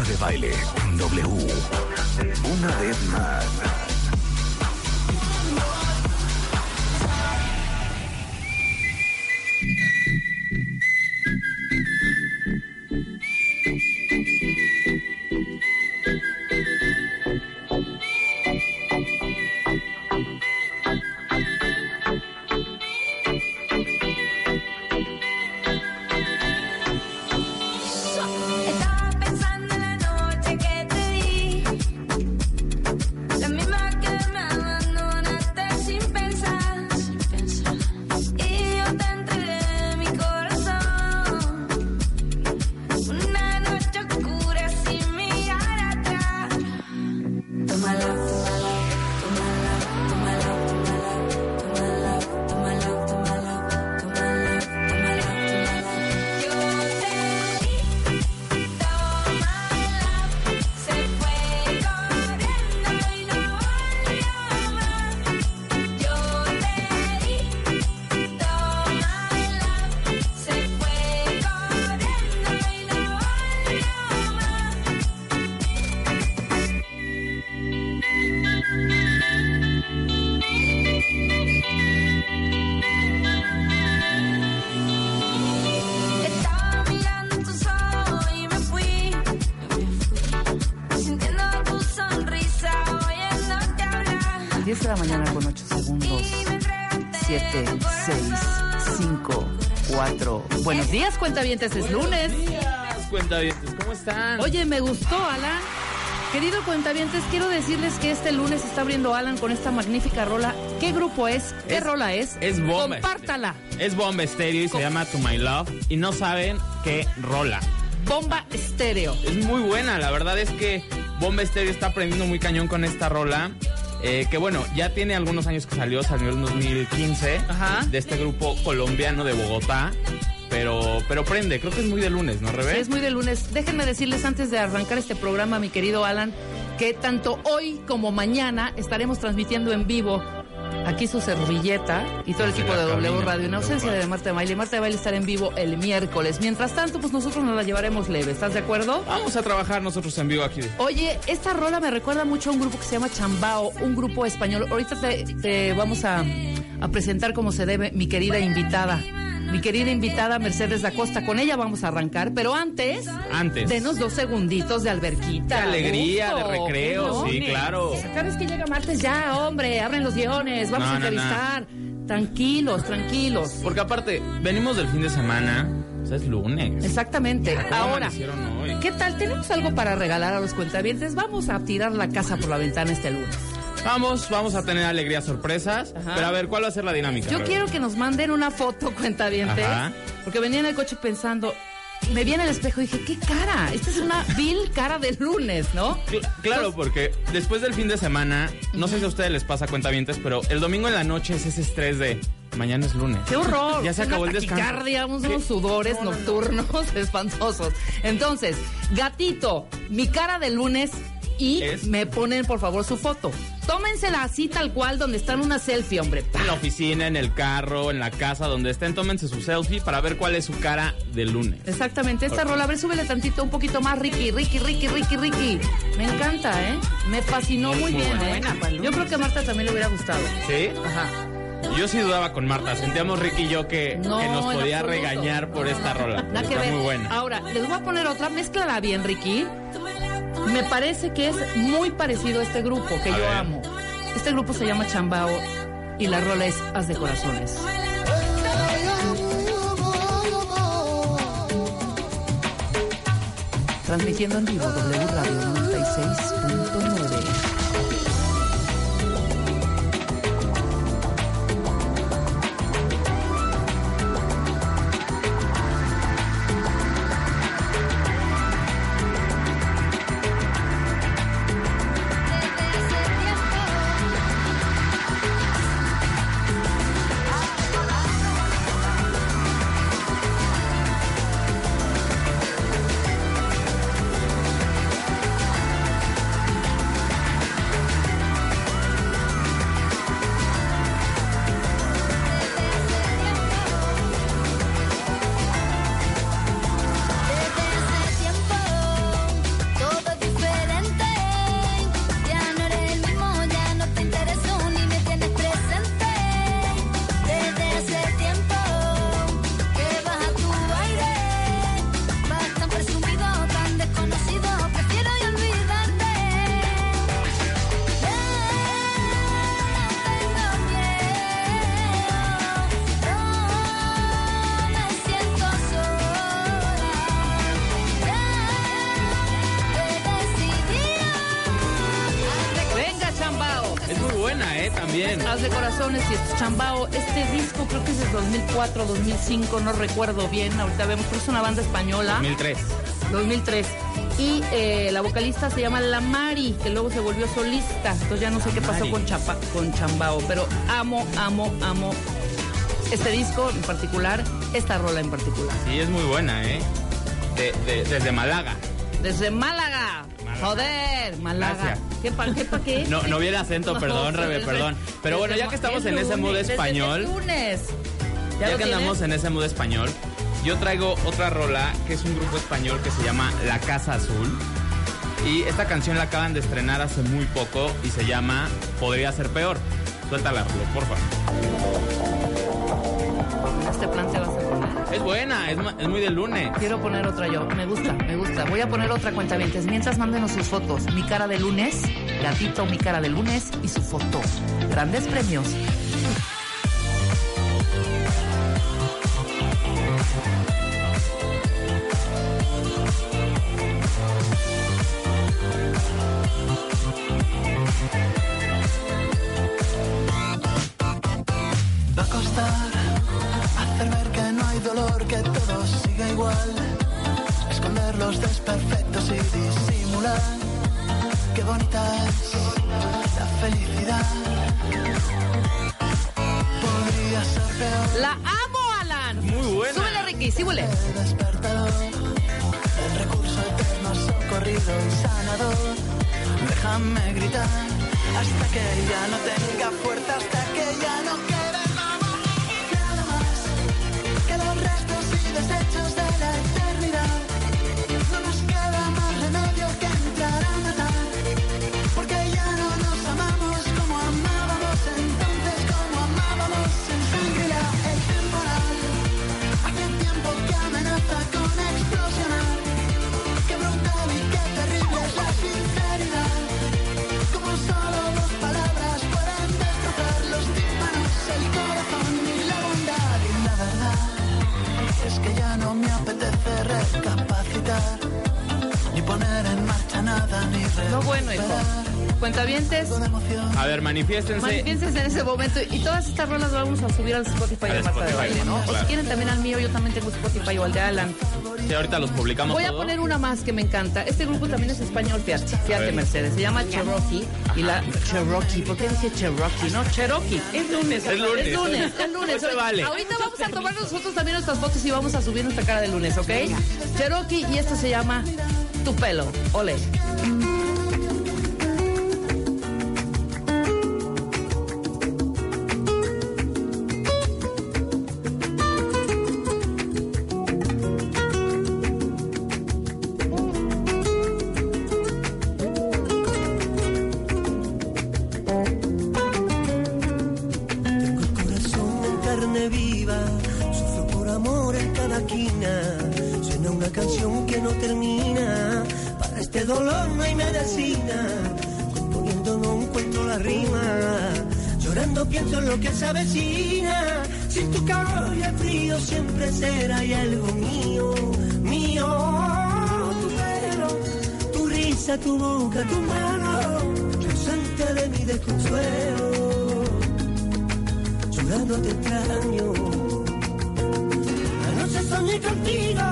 Marta de baile W. Una vez más. 10 de la mañana con 8 segundos. Y me entregaste 7, 6, 5, 4. Buenos días, cuentavientes, es lunes. cuentavientes, ¿cómo están? Oye, me gustó, Alan. Querido cuentavientes, quiero decirles que este lunes está abriendo Alan con esta magnífica rola. ¿Qué grupo es? ¿Qué Es- rola es? es Bomba. Compártala. Es Bomba Estéreo y se llama To My Love y no saben qué rola. Bomba estéreo. Es muy buena, la verdad es que Bomba Estéreo está aprendiendo muy cañón con esta rola. Eh, que bueno, ya tiene algunos años que salió, salió en 2015 Ajá. de este grupo colombiano de Bogotá. Pero, pero prende, creo que es muy de lunes, ¿no, Sí, Rebe? es muy de lunes. Déjenme decirles antes de arrancar este programa, mi querido Alan, que tanto hoy como mañana estaremos transmitiendo en vivo aquí su servilleta y todo el equipo de W Radio en ausencia de. Marta de Baile. Marta de Baile estará en vivo el miércoles. Mientras tanto, pues nosotros nos la llevaremos leve. ¿Estás de acuerdo? Vamos a trabajar nosotros en vivo aquí. Oye, esta rola me recuerda mucho a un grupo que se llama Chambao, un grupo español. Ahorita te, te vamos a, a presentar como se debe mi querida invitada. Mi querida invitada Mercedes da Costa. Con ella vamos a arrancar, pero antes, Antes. denos dos segunditos de alberquita. Qué alegría, Gusto, de recreo, sí, claro. Cada vez que llega martes, ya, hombre, abren los guiones, vamos No, a no, no. entrevistar. Tranquilos, tranquilos. Porque aparte, venimos del fin de semana, o sea, es lunes. Exactamente. ¿Cómo Ahora? ¿qué tal? ¿Tenemos algo para regalar a los cuentavientes? Vamos a tirar la casa por la ventana este lunes. Vamos, vamos a tener alegrías sorpresas. Ajá. Pero a ver, ¿cuál va a ser la dinámica? Yo Rebe? quiero que nos manden una foto, cuentavientes, Ajá. porque venía en el coche pensando, me vi en el espejo y dije, ¿qué cara? Esta es una vil cara de lunes, ¿no? Cl- Claro, porque después del fin de semana, no sé si a ustedes les pasa cuentavientes, pero el domingo en la noche es ese estrés de mañana es lunes. ¡Qué horror! Ya se acabó Una el descanso. unos sudores No, no, no. nocturnos espantosos. Entonces, gatito, mi cara de lunes y Es- me ponen por favor su foto. Tómensela así tal cual donde están una selfie, hombre. En la oficina, en el carro, en la casa, donde estén, tómense su selfie para ver cuál es su cara del lunes. Exactamente, esta rola, a ver, súbele tantito, un poquito más, Ricky, Ricky, Ricky, Ricky, Ricky. Me encanta, ¿eh? Me fascinó muy, Muy bien, buena. ¿eh? Yo creo que a Marta también le hubiera gustado. ¿Sí? Ajá. Yo sí dudaba con Marta. Sentíamos Ricky y yo que, No, que nos podía regañar por esta rola. Está muy buena. Ahora, les voy a poner otra, mézclala bien, Ricky. Me parece que es muy parecido a este grupo que A yo ver. amo. Este grupo se llama Chambao y la rola es Haz de Corazones. Transmitiendo en vivo W Radio 96.9. Chambao. Este disco creo que es de 2004, 2005, no recuerdo bien. Ahorita vemos, pero es una banda española. 2003. 2003. Y eh, la vocalista se llama La Mari, que luego se volvió solista. Entonces ya no sé qué pasó con, Chapa, con Chambao. Pero amo, amo, amo este disco en particular, esta rola en particular. Sí, es muy buena, ¿eh? De- de- desde Málaga. Desde Málaga. Málaga. Joder, Málaga. Gracias. ¿Qué pa, qué pa qué? No, no vi el acento, perdón, Rebe, desde- perdón. Pero bueno, ya que Mo- estamos es en ese mood español. lunes. ¿Ya, que andamos en ese mood español, yo traigo otra rola que es un grupo español que se llama La Casa Azul. Y esta canción la acaban de estrenar hace muy poco y se llama Podría ser peor. Suéltala, por favor. Este plan te vas a poner. Es buena, es, muy del lunes. Quiero poner otra yo. Me gusta, me gusta. Voy a poner otra cuenta Mientras mándenos sus fotos. Mi cara de lunes, gatito, mi cara de lunes y su foto. Grandes premios. Igual. Esconder los desperfectos y disimular. Qué bonita es la felicidad. Podría ser peor La amo, Alan. Muy buena. Súbele, Ricky, súbele. el despertador. El recurso eterno, socorrido y sanador. Déjame gritar hasta que ya no tenga fuerza, hasta que ya no quede que los restos y desechos de la eternidad. No bueno, hijo. Cuentavientes. A ver, manifiéstense. manifiénsense en ese momento. Y todas estas rolas las vamos a subir al Spotify Al de Marta de Baile, ¿no? Claro. si quieren también al mío, yo también tengo Spotify o al de Alan. Sí, ahorita los publicamos Voy a poner una más que me encanta. Este grupo también es español, fíjate, fíjate. Mercedes. Se llama Cherokee. Y la Cherokee, ¿por qué dije Cherokee? No, Cherokee. Es lunes. Es lunes. Es lunes, es lunes. Hoy se vale. Ahorita vamos a tomar nosotros también nuestras fotos y vamos a subir nuestra cara de lunes, ¿ok? Cherokee y esto se llama Tu pelo. Ole. Carne viva, sufro por amor en cada quina. Suena una canción que no termina, para este dolor no hay medicina. Componiendo no encuentro la rima, llorando pienso en lo que se avecina. Sin tu calor y el frío siempre será y algo mío, mío. Tu pelo, tu risa, tu boca, tu mano, ausente de mi desconsuelo llorando te extraño. Anoche soñé contigo,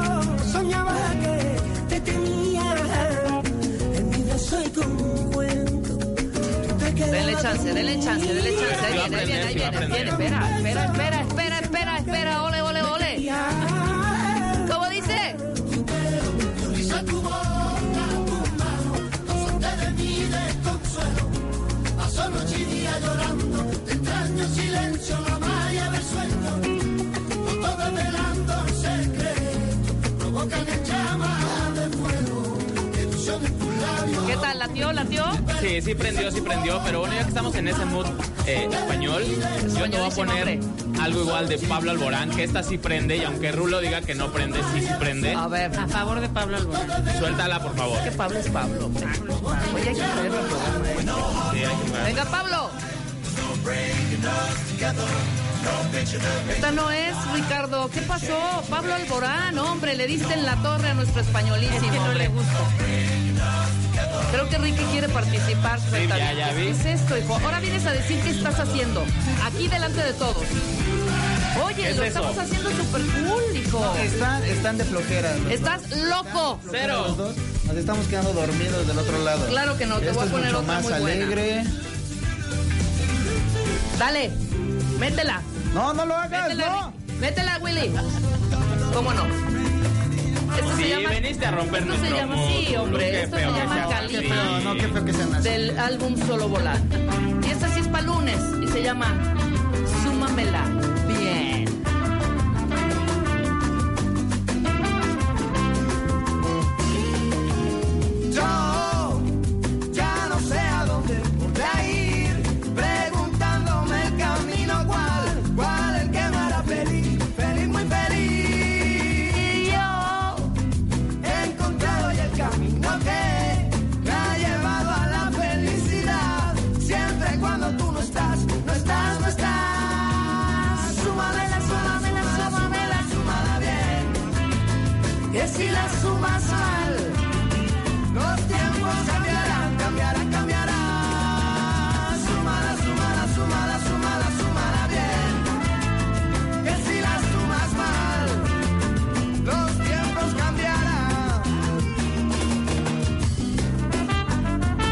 soñaba que te tenía en mi brazo y con un cuento. Denle chance, denle chance, denle chance. Ahí viene, ahí viene, ahí viene. Espera, espera, espera, espera, espera, espera. Ole, ¿Latió? ¿Latió? Sí, sí prendió, sí prendió, pero bueno, ya que estamos en ese mood eh, español, yo te voy a poner algo igual de Pablo Alborán, que esta sí prende, y aunque Rulo diga que no prende, sí, sí prende. A ver, a favor de Pablo Alborán. Suéltala, por favor. Que Pablo es Pablo. Oye, hay que traerlo al programa, ¿eh? Sí, hay que- Venga, Pablo. Esta no es, Ricardo. ¿Qué pasó? Pablo Alborán, hombre, le diste en la torre a nuestro españolísimo. hombre. Creo Creo que Ricky quiere participar. cuenta ya, bien. ya vi. ¿Qué es esto, hijo? Ahora vienes a decir qué estás haciendo. Aquí delante de todos. Oye, ¿Qué es lo eso? estamos haciendo súper cool, hijo. Están, están de flojera. Estás loco. dos. Los dos. Nos estamos quedando dormidos del otro lado. Claro que no, te Esto voy a es poner mucho otra más muy buena. alegre. Dale, métela. No, no lo hagas, Métela, no. Métela, Willy. ¿Cómo no? Esto Sí, se llama. veniste a romper esto se llama, mood, sí, hombre. Esto se llama no, qué feo que sean así. Del álbum Solo Volar. Y esta sí es para lunes. Y se llama Súmamela.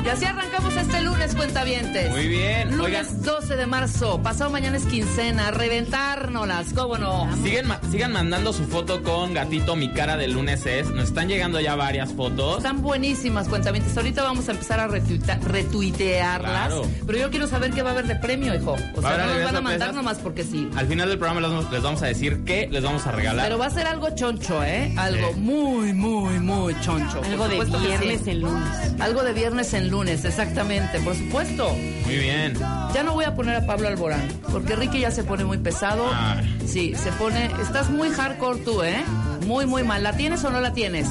Y así arrancamos este lunes, cuentavientes. Muy bien. Lunes Oigan, 12 de marzo. Pasado mañana es quincena. Reventárnoslas, ¿cómo no? siguen, ma- sigan mandando su foto con gatito mi cara del lunes es. Nos están llegando ya varias fotos. Están buenísimas, cuentavientes. Ahorita vamos a empezar a retuitearlas. Claro. Pero yo quiero saber qué va a haber de premio, hijo. O sea, no nos van a mandar nomás porque sí. Al final del programa les vamos, les vamos a decir qué les vamos a regalar. Pero va a ser algo choncho, ¿eh? Algo Sí. muy, muy, muy choncho. Algo de viernes sí. en lunes. Algo de viernes en lunes, exactamente, por supuesto. Muy bien. Ya no voy a poner a Pablo Alborán, porque Ricky ya se pone muy pesado. Ay. Sí, se pone. Estás muy hardcore tú, ¿eh? Muy, muy mal. ¿La tienes o no la tienes?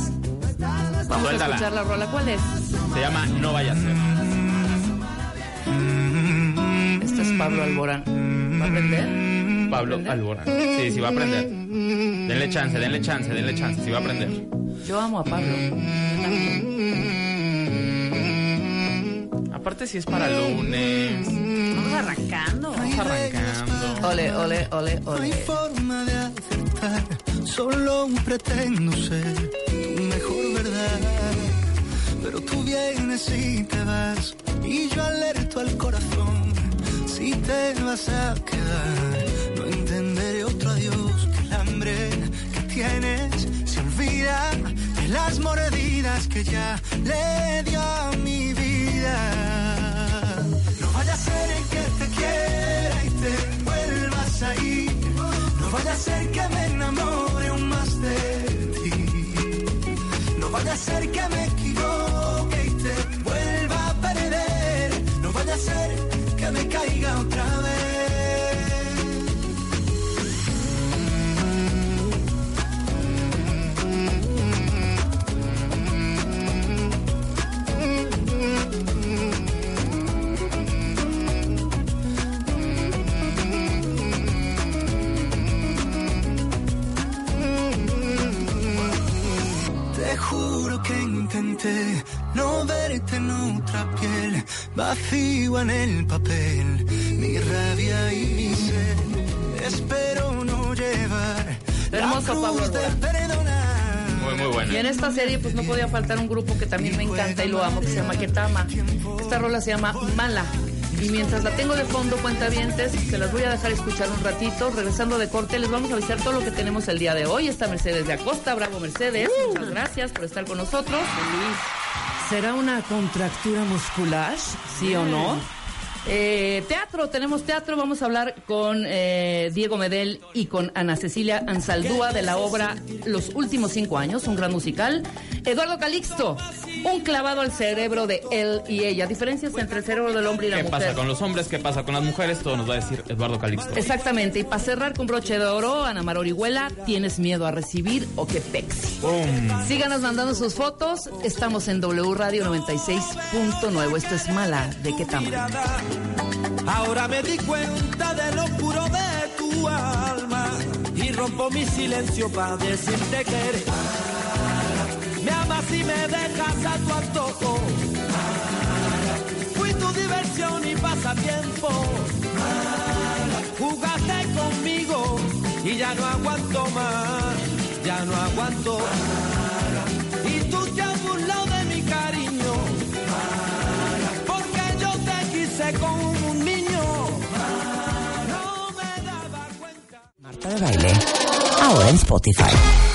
Vamos Suéltala. a escuchar la rola. ¿Cuál es? Se llama No vaya a ser. Este es Pablo Alborán. ¿Va a aprender? Pablo ¿Aprender? Alborán. Sí, sí va a aprender. Denle chance, denle chance, denle chance. Sí va a aprender. Yo amo a Pablo. Aparte si es para lunes. Vamos arrancando. Vamos arrancando. Ole, ole, ole, No hay ole. forma de acertar, solo pretendo ser tu mejor verdad. Pero tú vienes y te vas, y yo alerto al corazón. Si te vas a quedar, no entenderé otro adiós que el hambre que tienes se olvida de las mordidas que ya le dio a mi vida. Ser que me enamore aún más de ti. No vaya a ser que me intenté no verte en otra piel, vacío en el papel, mi rabia y mi sed. Espero no llevar Hermoso, la Pablo cruz de Alborán. perdonar. Muy, muy Y buena. en esta serie pues no podía faltar un grupo que también me encanta y lo amo, que se llama Ketama. Esta rola se llama Mala. Y mientras la tengo de fondo, cuentavientes, se las voy a dejar escuchar un ratito. Regresando de corte, les vamos a avisar todo lo que tenemos el día de hoy. Está Mercedes de Acosta, bravo Mercedes. Muchas gracias por estar con nosotros. ¿Será una contractura muscular? ¿Sí o no? Eh, teatro, tenemos teatro. Vamos a hablar con eh, Diego Medel y con Ana Cecilia Ansaldúa de la obra Los últimos cinco años, un gran musical. Eduardo Calixto, un clavado al cerebro de él y ella. Diferencias entre el cerebro del hombre y la ¿Qué mujer. pasa con los hombres? ¿Qué pasa con las mujeres? Todo nos va a decir Eduardo Calixto. Exactamente. Y para cerrar con broche de oro, Ana Mar Orihuela, ¿tienes miedo a recibir o qué pex? ¡Pum! Síganos mandando sus fotos. Estamos en W Radio 96.9. Esto es Mala de qué tamaño. Ahora me di cuenta de lo puro de tu alma y rompo mi silencio para decirte que eres si me dejas a tu antojo. Fui tu diversión y pasatiempo. Jugaste conmigo y ya no aguanto más, ya no aguanto. Y tú te has burlado de mi cariño. Porque yo te quise con un niño. No me daba cuenta. Marta de baile. Ahora en Spotify.